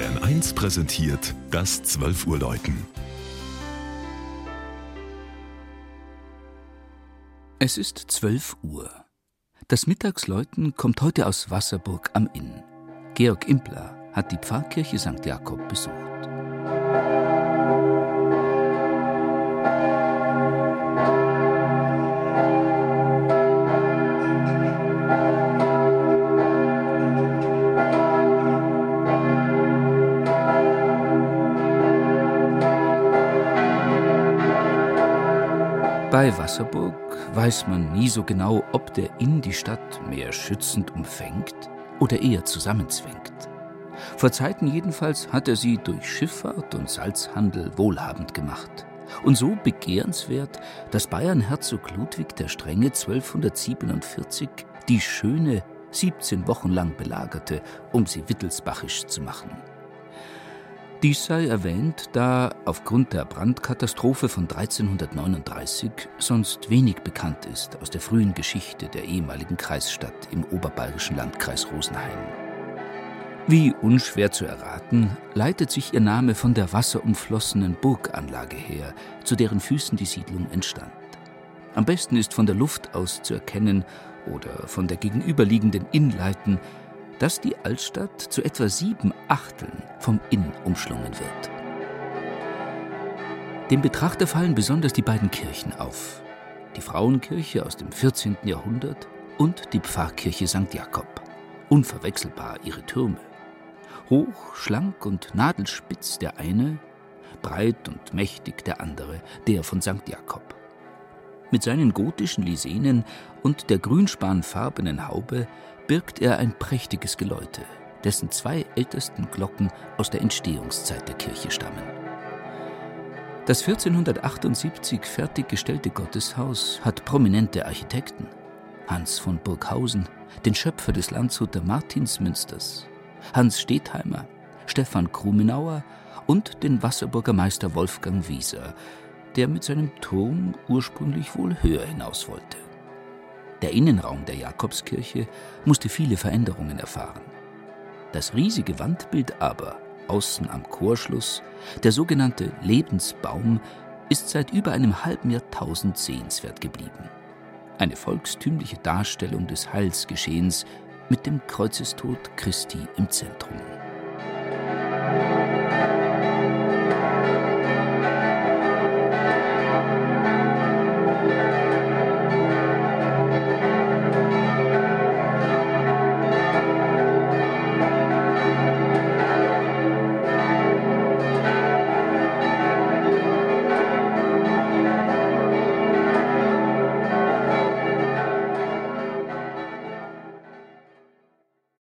Bayern 1 präsentiert das 12 Uhr Läuten. Es ist 12 Uhr. Das Mittagsläuten kommt heute aus Wasserburg am Inn. Georg Impler hat die Pfarrkirche St. Jakob besucht. Bei Wasserburg weiß man nie so genau, ob der Inn die Stadt mehr schützend umfängt oder eher zusammenzwängt. Vor Zeiten jedenfalls hat er sie durch Schifffahrt und Salzhandel wohlhabend gemacht. Und so begehrenswert, dass Bayernherzog Ludwig der Strenge 1247 die Schöne 17 Wochen lang belagerte, um sie wittelsbachisch zu machen. Dies sei erwähnt, da aufgrund der Brandkatastrophe von 1339 sonst wenig bekannt ist aus der frühen Geschichte der ehemaligen Kreisstadt im oberbayerischen Landkreis Rosenheim. Wie unschwer zu erraten, leitet sich ihr Name von der wasserumflossenen Burganlage her, zu deren Füßen die Siedlung entstand. Am besten ist von der Luft aus zu erkennen oder von der gegenüberliegenden Innleiten, dass die Altstadt zu etwa sieben Achteln vom Inn umschlungen wird. Dem Betrachter fallen besonders die beiden Kirchen auf. Die Frauenkirche aus dem 14. Jahrhundert und die Pfarrkirche St. Jakob. Unverwechselbar ihre Türme. Hoch, schlank und nadelspitz der eine, breit und mächtig der andere, der von St. Jakob. Mit seinen gotischen Lisenen und der grünspanfarbenen Haube birgt er ein prächtiges Geläute, dessen zwei ältesten Glocken aus der Entstehungszeit der Kirche stammen. Das 1478 fertiggestellte Gotteshaus hat prominente Architekten. Hans von Burghausen, den Schöpfer des Landshuter Martinsmünsters, Hans Stetheimer, Stefan Krumenauer und den Wasserburger Meister Wolfgang Wieser, der mit seinem Turm ursprünglich wohl höher hinaus wollte. Der Innenraum der Jakobskirche musste viele Veränderungen erfahren. Das riesige Wandbild aber, außen am Chorschluss, der sogenannte Lebensbaum, ist seit über einem halben Jahrtausend sehenswert geblieben. Eine volkstümliche Darstellung des Heilsgeschehens mit dem Kreuzestod Christi im Zentrum.